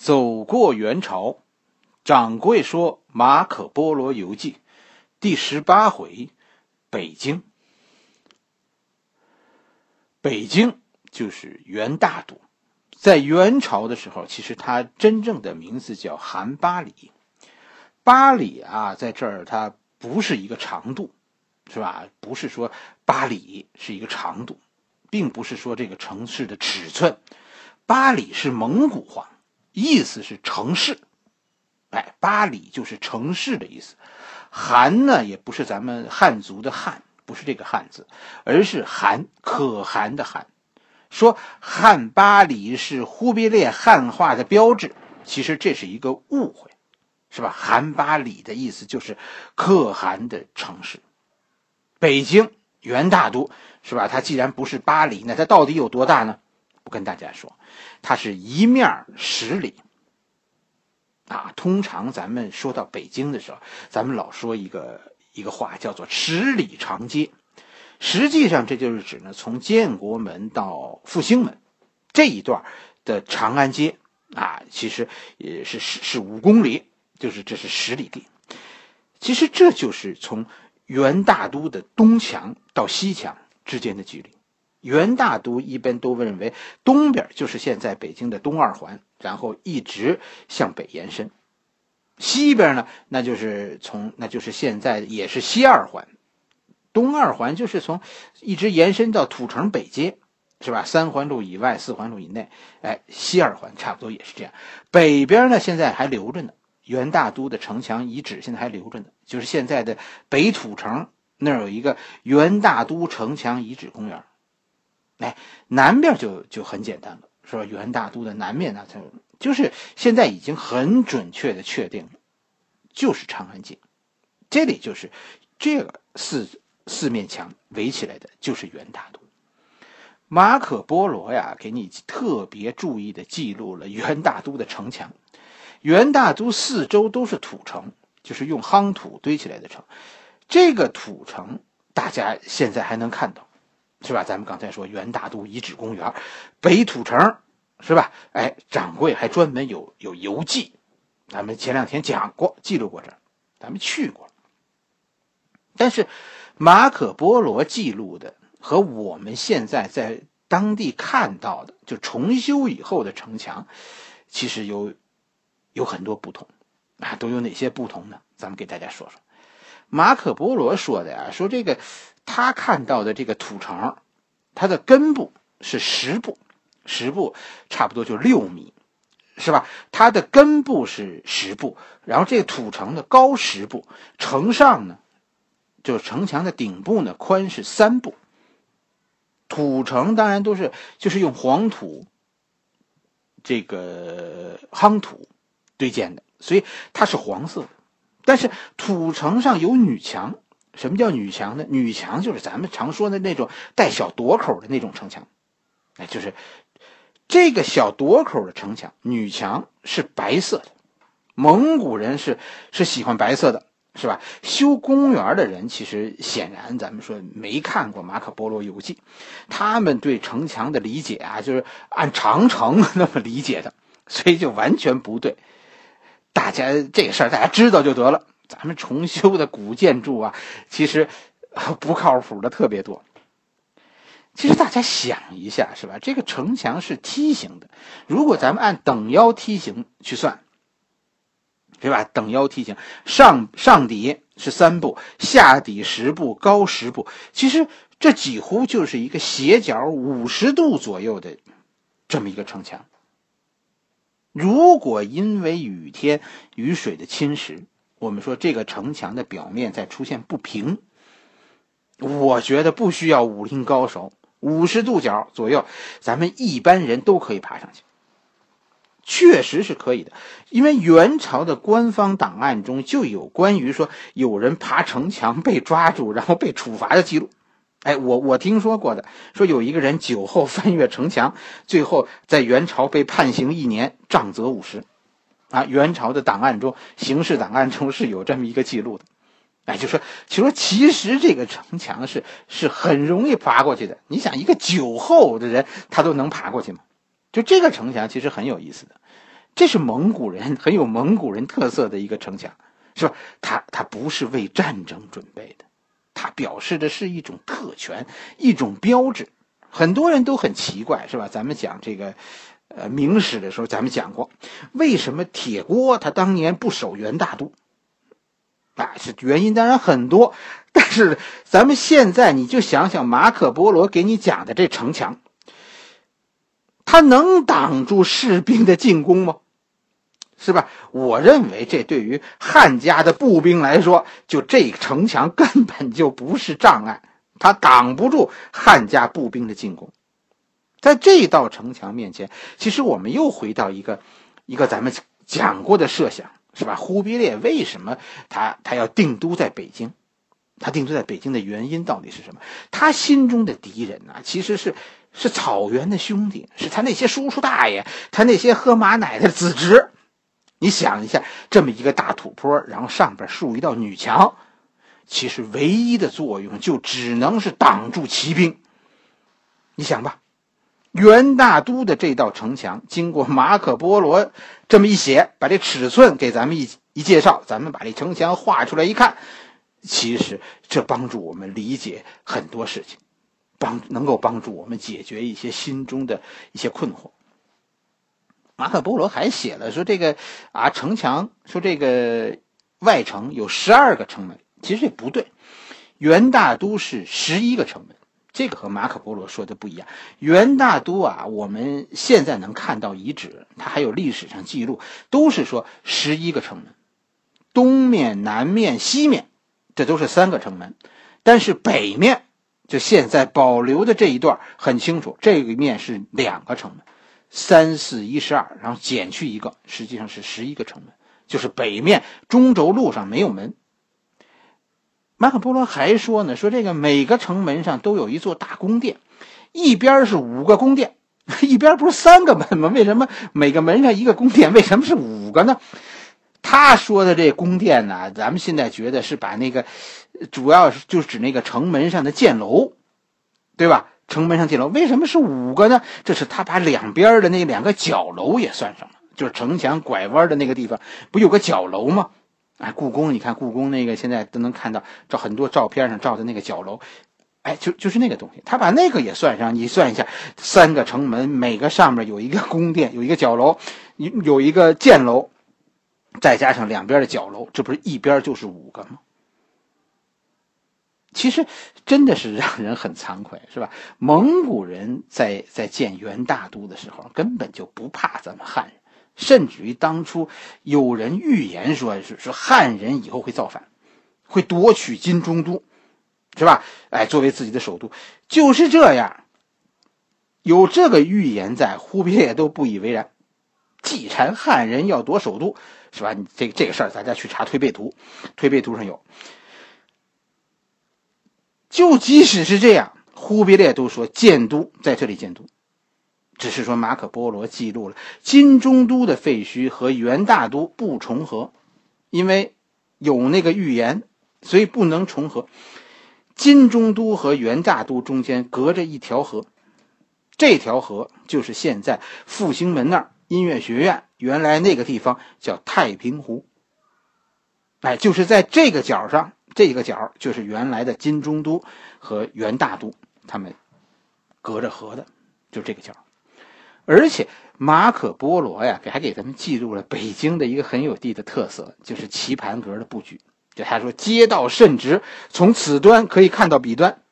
走过元朝，掌柜说《马可波罗游记》第十八回：北京。北京就是元大都，在元朝的时候，其实它真正的名字叫韩巴里。巴里啊，在这儿它不是一个长度，是吧？不是说巴里是一个长度，并不是说这个城市的尺寸。巴里是蒙古话。意思是城市，哎，巴黎就是城市的意思。韩呢，也不是咱们汉族的汉，不是这个汉字，而是含可汗的汗。说汉巴里是忽必烈汉化的标志，其实这是一个误会，是吧？韩巴里的意思就是可汗的城市。北京元大都，是吧？它既然不是巴黎，那它到底有多大呢？不跟大家说，它是一面十里。啊，通常咱们说到北京的时候，咱们老说一个一个话，叫做十里长街。实际上，这就是指呢，从建国门到复兴门这一段的长安街啊，其实也是是是五公里，就是这是十里地。其实这就是从元大都的东墙到西墙之间的距离。元大都一般都认为东边就是现在北京的东二环，然后一直向北延伸；西边呢，那就是从那就是现在也是西二环，东二环就是从一直延伸到土城北街，是吧？三环路以外，四环路以内，哎，西二环差不多也是这样。北边呢，现在还留着呢，元大都的城墙遗址现在还留着呢，就是现在的北土城那儿有一个元大都城墙遗址公园。哎，南边就就很简单了，说元大都的南面呢，它就是现在已经很准确的确定了，就是长安街，这里就是这个四四面墙围起来的，就是元大都。马可波罗呀，给你特别注意的记录了元大都的城墙，元大都四周都是土城，就是用夯土堆起来的城，这个土城大家现在还能看到。是吧？咱们刚才说元大都遗址公园，北土城，是吧？哎，掌柜还专门有有游记，咱们前两天讲过，记录过这儿，咱们去过。但是马可波罗记录的和我们现在在当地看到的，就重修以后的城墙，其实有有很多不同啊，都有哪些不同呢？咱们给大家说说。马可波罗说的呀，说这个。他看到的这个土城，它的根部是十步，十步差不多就六米，是吧？它的根部是十步，然后这个土城的高十步，城上呢，就是城墙的顶部呢宽是三步。土城当然都是就是用黄土，这个夯土堆建的，所以它是黄色的，但是土城上有女墙。什么叫女墙呢？女墙就是咱们常说的那种带小垛口的那种城墙，哎，就是这个小垛口的城墙。女墙是白色的，蒙古人是是喜欢白色的，是吧？修公园的人其实显然咱们说没看过《马可波罗游记》，他们对城墙的理解啊，就是按长城那么理解的，所以就完全不对。大家这个事儿大家知道就得了。咱们重修的古建筑啊，其实不靠谱的特别多。其实大家想一下，是吧？这个城墙是梯形的，如果咱们按等腰梯形去算，对吧？等腰梯形，上上底是三步，下底十步，高十步，其实这几乎就是一个斜角五十度左右的这么一个城墙。如果因为雨天雨水的侵蚀，我们说这个城墙的表面在出现不平，我觉得不需要武林高手，五十度角左右，咱们一般人都可以爬上去。确实是可以的，因为元朝的官方档案中就有关于说有人爬城墙被抓住然后被处罚的记录。哎，我我听说过的，说有一个人酒后翻越城墙，最后在元朝被判刑一年，杖责五十。啊，元朝的档案中，刑事档案中是有这么一个记录的，哎，就说，就说其实这个城墙是是很容易爬过去的。你想，一个酒后的人他都能爬过去吗？就这个城墙其实很有意思的，这是蒙古人很有蒙古人特色的一个城墙，是吧？它它不是为战争准备的，它表示的是一种特权，一种标志。很多人都很奇怪，是吧？咱们讲这个，呃，明史的时候，咱们讲过，为什么铁锅他当年不守元大都？啊，是原因当然很多，但是咱们现在你就想想马可波罗给你讲的这城墙，他能挡住士兵的进攻吗？是吧？我认为这对于汉家的步兵来说，就这城墙根本就不是障碍。他挡不住汉家步兵的进攻，在这道城墙面前，其实我们又回到一个一个咱们讲过的设想，是吧？忽必烈为什么他他要定都在北京？他定都在北京的原因到底是什么？他心中的敌人呢？其实是是草原的兄弟，是他那些叔叔大爷，他那些喝马奶的子侄。你想一下，这么一个大土坡，然后上边竖一道女墙。其实唯一的作用就只能是挡住骑兵。你想吧，元大都的这道城墙，经过马可波罗这么一写，把这尺寸给咱们一一介绍，咱们把这城墙画出来一看，其实这帮助我们理解很多事情，帮能够帮助我们解决一些心中的一些困惑。马可波罗还写了说，这个啊城墙，说这个外城有十二个城门。其实这不对，元大都是十一个城门，这个和马可波罗说的不一样。元大都啊，我们现在能看到遗址，它还有历史上记录，都是说十一个城门，东面、南面、西面，这都是三个城门，但是北面就现在保留的这一段很清楚，这个面是两个城门，三四一十二，然后减去一个，实际上是十一个城门，就是北面中轴路上没有门。马可波罗还说呢，说这个每个城门上都有一座大宫殿，一边是五个宫殿，一边不是三个门吗？为什么每个门上一个宫殿？为什么是五个呢？他说的这宫殿呢，咱们现在觉得是把那个，主要是就指那个城门上的箭楼，对吧？城门上箭楼为什么是五个呢？这是他把两边的那两个角楼也算上了，就是城墙拐弯的那个地方，不有个角楼吗？哎，故宫，你看故宫那个现在都能看到，照很多照片上照的那个角楼，哎，就就是那个东西，他把那个也算上，你算一下，三个城门，每个上面有一个宫殿，有一个角楼，有有一个箭楼，再加上两边的角楼，这不是一边就是五个吗？其实真的是让人很惭愧，是吧？蒙古人在在建元大都的时候，根本就不怕咱们汉人。甚至于当初有人预言说，是说汉人以后会造反，会夺取金中都，是吧？哎，作为自己的首都，就是这样。有这个预言在，忽必烈都不以为然。既然汉人要夺首都，是吧？这这个事儿，大家去查《推背图》，《推背图》上有。就即使是这样，忽必烈都说建都在这里建都。只是说马可波罗记录了金中都的废墟和元大都不重合，因为有那个预言，所以不能重合。金中都和元大都中间隔着一条河，这条河就是现在复兴门那儿音乐学院原来那个地方叫太平湖。哎，就是在这个角上，这个角就是原来的金中都和元大都他们隔着河的，就这个角。而且马可波罗呀，给还给咱们记录了北京的一个很有地的特色，就是棋盘格的布局。就他说，街道甚直，从此端可以看到彼端。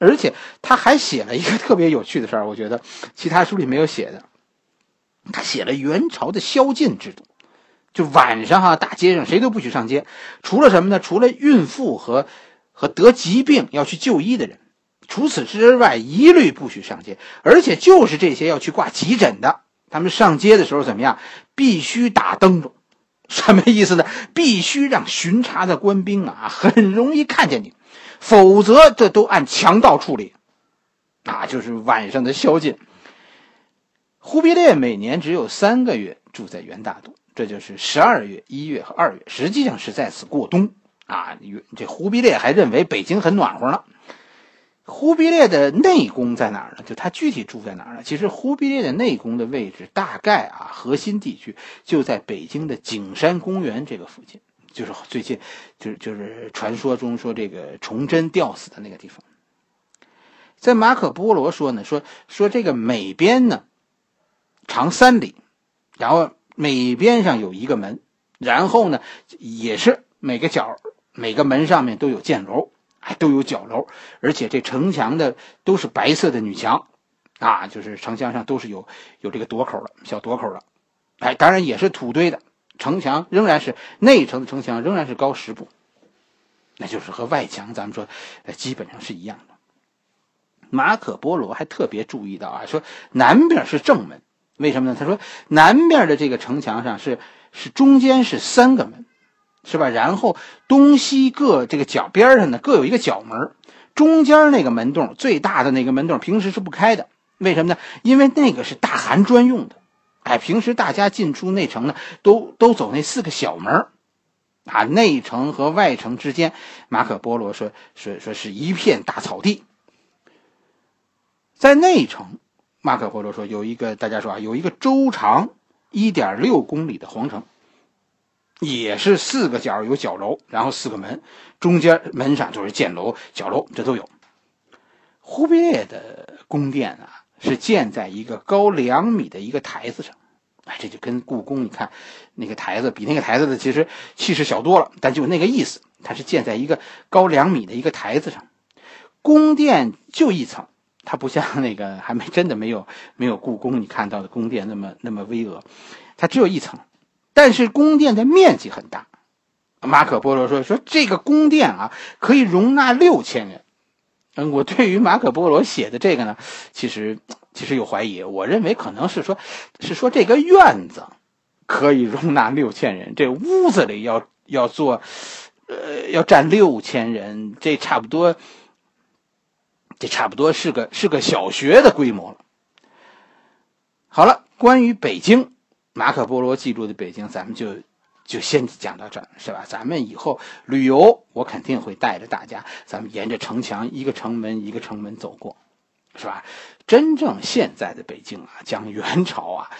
而且他还写了一个特别有趣的事儿，我觉得其他书里没有写的。他写了元朝的宵禁制度，就晚上哈，大街上谁都不许上街，除了什么呢？除了孕妇和和得疾病要去就医的人。除此之外，一律不许上街，而且就是这些要去挂急诊的，他们上街的时候怎么样？必须打灯笼，什么意思呢？必须让巡查的官兵啊很容易看见你，否则这都按强盗处理，那就是晚上的宵禁。忽必烈每年只有三个月住在元大都，这就是十二月、一月和二月，实际上是在此过冬啊。这忽必烈还认为北京很暖和呢。忽必烈的内宫在哪儿呢？就他具体住在哪儿呢？其实忽必烈的内宫的位置大概啊，核心地区就在北京的景山公园这个附近，就是最近，就是就是传说中说这个崇祯吊死的那个地方。在马可波罗说呢，说说这个每边呢长三里，然后每边上有一个门，然后呢也是每个角每个门上面都有箭楼。还都有角楼，而且这城墙的都是白色的女墙，啊，就是城墙上都是有有这个垛口的小垛口的，哎，当然也是土堆的。城墙仍然是内城的城墙，仍然是高十步，那就是和外墙咱们说，呃，基本上是一样的。马可波罗还特别注意到啊，说南边是正门，为什么呢？他说南边的这个城墙上是是中间是三个门。是吧？然后东西各这个角边上呢，各有一个角门，中间那个门洞最大的那个门洞平时是不开的，为什么呢？因为那个是大汗专用的，哎，平时大家进出内城呢，都都走那四个小门啊，内城和外城之间，马可波罗说说说是一片大草地，在内城，马可波罗说有一个大家说啊，有一个周长一点六公里的皇城。也是四个角有角楼，然后四个门，中间门上就是箭楼、角楼，这都有。忽必烈的宫殿啊，是建在一个高两米的一个台子上，哎，这就跟故宫你看那个台子比那个台子的其实气势小多了，但就那个意思，它是建在一个高两米的一个台子上。宫殿就一层，它不像那个还没真的没有没有故宫你看到的宫殿那么那么巍峨，它只有一层。但是宫殿的面积很大，马可波罗说说这个宫殿啊可以容纳六千人。嗯，我对于马可波罗写的这个呢，其实其实有怀疑。我认为可能是说，是说这个院子可以容纳六千人，这屋子里要要做，呃，要占六千人，这差不多，这差不多是个是个小学的规模了。好了，关于北京。马可波罗记录的北京，咱们就就先讲到这儿，是吧？咱们以后旅游，我肯定会带着大家，咱们沿着城墙一个城门一个城门走过，是吧？真正现在的北京啊，讲元朝啊，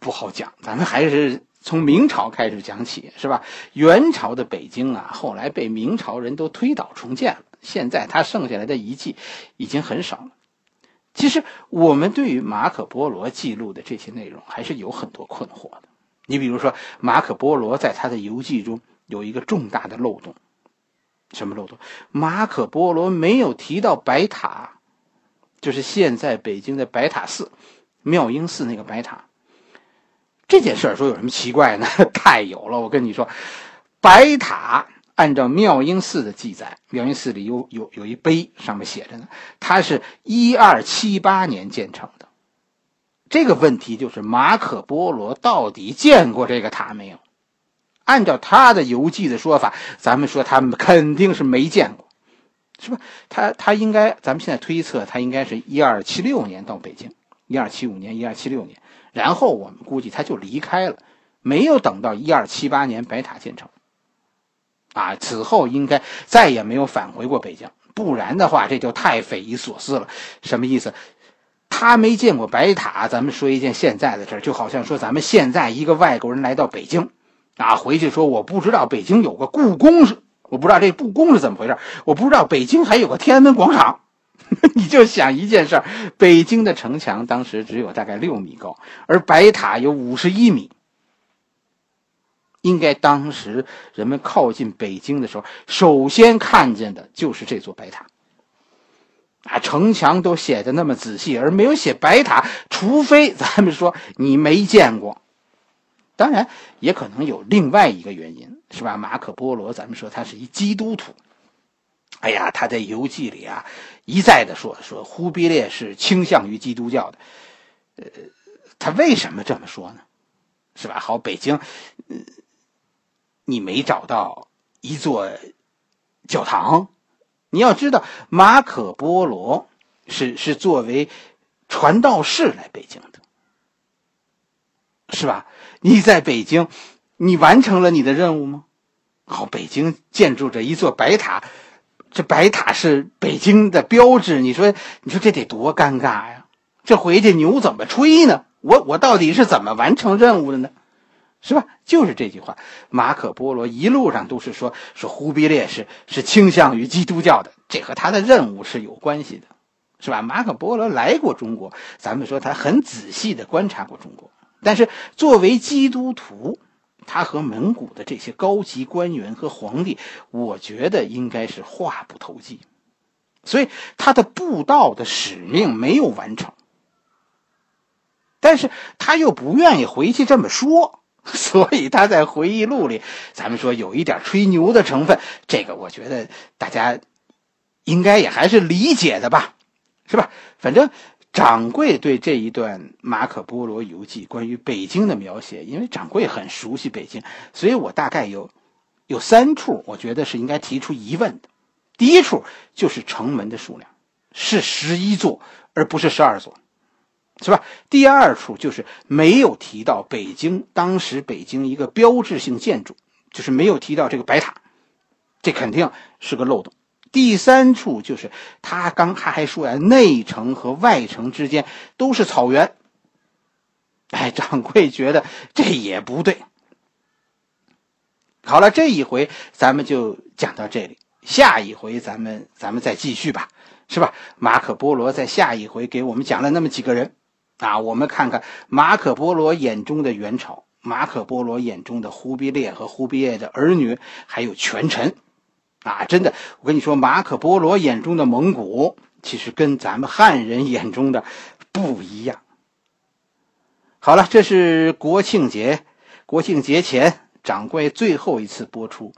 不好讲，咱们还是从明朝开始讲起，是吧？元朝的北京啊，后来被明朝人都推倒重建了，现在它剩下来的遗迹已经很少了。其实我们对于马可波罗记录的这些内容还是有很多困惑的。你比如说，马可波罗在他的游记中有一个重大的漏洞，什么漏洞？马可波罗没有提到白塔，就是现在北京的白塔寺，妙音寺那个白塔。这件事儿说有什么奇怪呢？太有了！我跟你说，白塔。按照妙音寺的记载，妙音寺里有有有一碑，上面写着呢，它是一二七八年建成的。这个问题就是马可波罗到底见过这个塔没有？按照他的游记的说法，咱们说他们肯定是没见过，是吧？他他应该，咱们现在推测他应该是一二七六年到北京，一二七五年、一二七六年，然后我们估计他就离开了，没有等到一二七八年白塔建成。啊，此后应该再也没有返回过北京，不然的话，这就太匪夷所思了。什么意思？他没见过白塔。咱们说一件现在的事儿，就好像说咱们现在一个外国人来到北京，啊，回去说我不知道北京有个故宫是，我不知道这故宫是怎么回事，我不知道北京还有个天安门广场。你就想一件事儿，北京的城墙当时只有大概六米高，而白塔有五十一米。应该当时人们靠近北京的时候，首先看见的就是这座白塔。啊，城墙都写的那么仔细，而没有写白塔，除非咱们说你没见过。当然，也可能有另外一个原因，是吧？马可波罗，咱们说他是一基督徒。哎呀，他在游记里啊，一再的说说忽必烈是倾向于基督教的。呃，他为什么这么说呢？是吧？好，北京，呃。你没找到一座教堂，你要知道，马可波罗是是作为传道士来北京的，是吧？你在北京，你完成了你的任务吗？好，北京建筑着一座白塔，这白塔是北京的标志，你说，你说这得多尴尬呀！这回去牛怎么吹呢？我我到底是怎么完成任务的呢？是吧？就是这句话，马可波罗一路上都是说说忽必烈是是倾向于基督教的，这和他的任务是有关系的，是吧？马可波罗来过中国，咱们说他很仔细的观察过中国，但是作为基督徒。他和蒙古的这些高级官员和皇帝，我觉得应该是话不投机，所以他的布道的使命没有完成。但是他又不愿意回去这么说，所以他在回忆录里，咱们说有一点吹牛的成分，这个我觉得大家应该也还是理解的吧，是吧？反正。掌柜对这一段《马可波罗游记》关于北京的描写，因为掌柜很熟悉北京，所以我大概有有三处，我觉得是应该提出疑问的。第一处就是城门的数量是十一座，而不是十二座，是吧？第二处就是没有提到北京当时北京一个标志性建筑，就是没有提到这个白塔，这肯定是个漏洞。第三处就是他刚他还说呀，内城和外城之间都是草原。哎，掌柜觉得这也不对。好了，这一回咱们就讲到这里，下一回咱们咱们再继续吧，是吧？马可波罗在下一回给我们讲了那么几个人啊，我们看看马可波罗眼中的元朝，马可波罗眼中的忽必烈和忽必烈的儿女，还有权臣。啊，真的，我跟你说，马可波罗眼中的蒙古，其实跟咱们汉人眼中的不一样。好了，这是国庆节，国庆节前掌柜最后一次播出，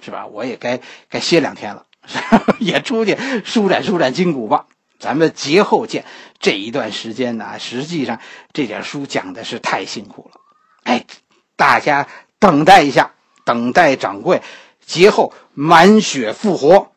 是吧？我也该该歇两天了，也出去舒展舒展筋骨吧。咱们节后见。这一段时间呢，实际上这点书讲的是太辛苦了，哎，大家等待一下，等待掌柜。节后满血复活。